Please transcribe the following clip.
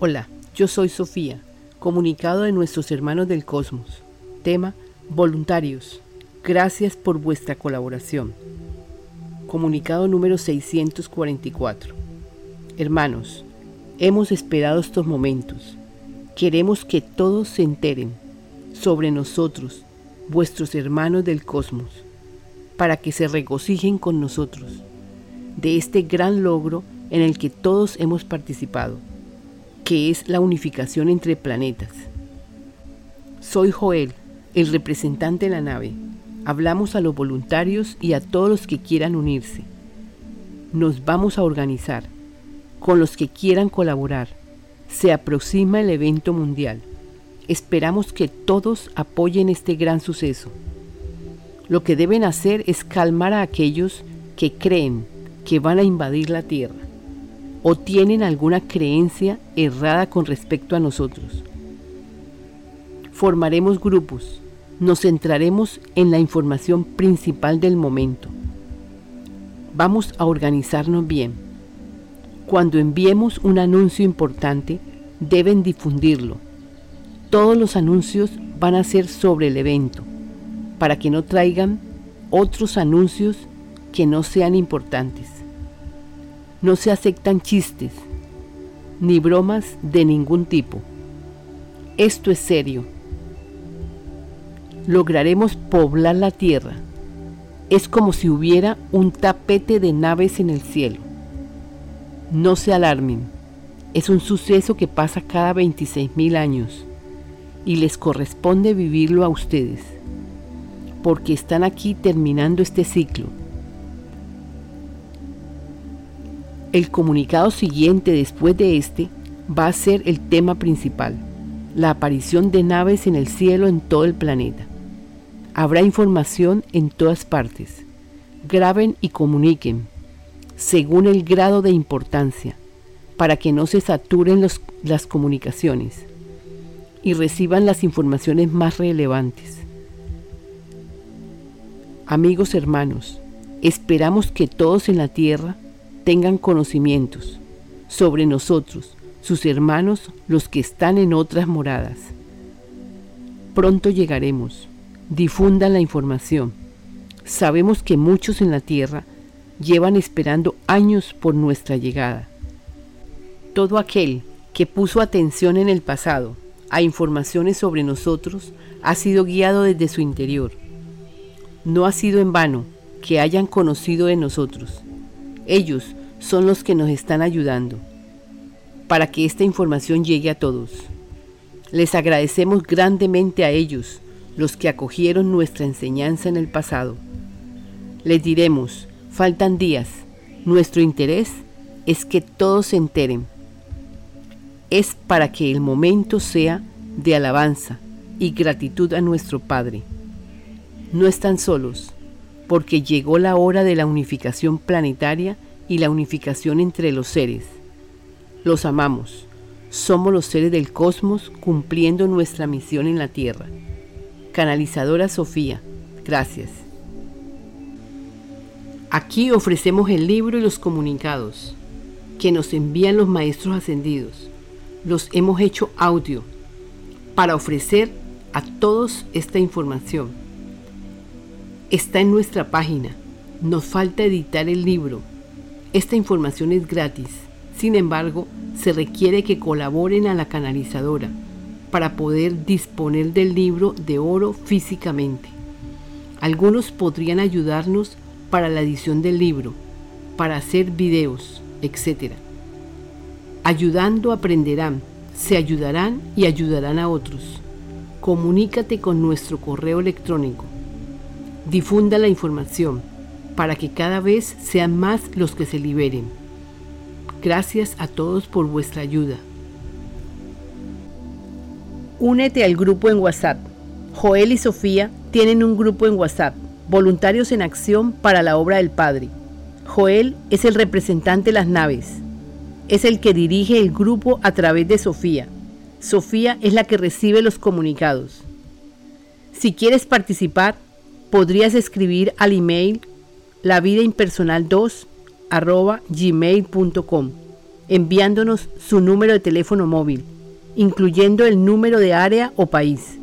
Hola, yo soy Sofía, comunicado de nuestros hermanos del cosmos. Tema, voluntarios. Gracias por vuestra colaboración. Comunicado número 644. Hermanos, hemos esperado estos momentos. Queremos que todos se enteren sobre nosotros, vuestros hermanos del cosmos, para que se regocijen con nosotros de este gran logro en el que todos hemos participado que es la unificación entre planetas. Soy Joel, el representante de la nave. Hablamos a los voluntarios y a todos los que quieran unirse. Nos vamos a organizar con los que quieran colaborar. Se aproxima el evento mundial. Esperamos que todos apoyen este gran suceso. Lo que deben hacer es calmar a aquellos que creen que van a invadir la Tierra o tienen alguna creencia errada con respecto a nosotros. Formaremos grupos, nos centraremos en la información principal del momento. Vamos a organizarnos bien. Cuando enviemos un anuncio importante, deben difundirlo. Todos los anuncios van a ser sobre el evento, para que no traigan otros anuncios que no sean importantes. No se aceptan chistes ni bromas de ningún tipo. Esto es serio. Lograremos poblar la tierra. Es como si hubiera un tapete de naves en el cielo. No se alarmen. Es un suceso que pasa cada 26 mil años y les corresponde vivirlo a ustedes, porque están aquí terminando este ciclo El comunicado siguiente después de este va a ser el tema principal, la aparición de naves en el cielo en todo el planeta. Habrá información en todas partes. Graben y comuniquen, según el grado de importancia, para que no se saturen las comunicaciones y reciban las informaciones más relevantes. Amigos hermanos, esperamos que todos en la Tierra tengan conocimientos sobre nosotros, sus hermanos, los que están en otras moradas. Pronto llegaremos. Difundan la información. Sabemos que muchos en la tierra llevan esperando años por nuestra llegada. Todo aquel que puso atención en el pasado a informaciones sobre nosotros ha sido guiado desde su interior. No ha sido en vano que hayan conocido de nosotros. Ellos son los que nos están ayudando para que esta información llegue a todos. Les agradecemos grandemente a ellos, los que acogieron nuestra enseñanza en el pasado. Les diremos, faltan días, nuestro interés es que todos se enteren. Es para que el momento sea de alabanza y gratitud a nuestro Padre. No están solos, porque llegó la hora de la unificación planetaria y la unificación entre los seres. Los amamos. Somos los seres del cosmos cumpliendo nuestra misión en la Tierra. Canalizadora Sofía, gracias. Aquí ofrecemos el libro y los comunicados que nos envían los maestros ascendidos. Los hemos hecho audio para ofrecer a todos esta información. Está en nuestra página. Nos falta editar el libro esta información es gratis, sin embargo, se requiere que colaboren a la canalizadora para poder disponer del libro de oro físicamente. Algunos podrían ayudarnos para la edición del libro, para hacer videos, etc. Ayudando aprenderán, se ayudarán y ayudarán a otros. Comunícate con nuestro correo electrónico. Difunda la información para que cada vez sean más los que se liberen. Gracias a todos por vuestra ayuda. Únete al grupo en WhatsApp. Joel y Sofía tienen un grupo en WhatsApp, Voluntarios en Acción para la Obra del Padre. Joel es el representante de las naves. Es el que dirige el grupo a través de Sofía. Sofía es la que recibe los comunicados. Si quieres participar, podrías escribir al email la vida impersonal 2 arroba gmail.com enviándonos su número de teléfono móvil, incluyendo el número de área o país.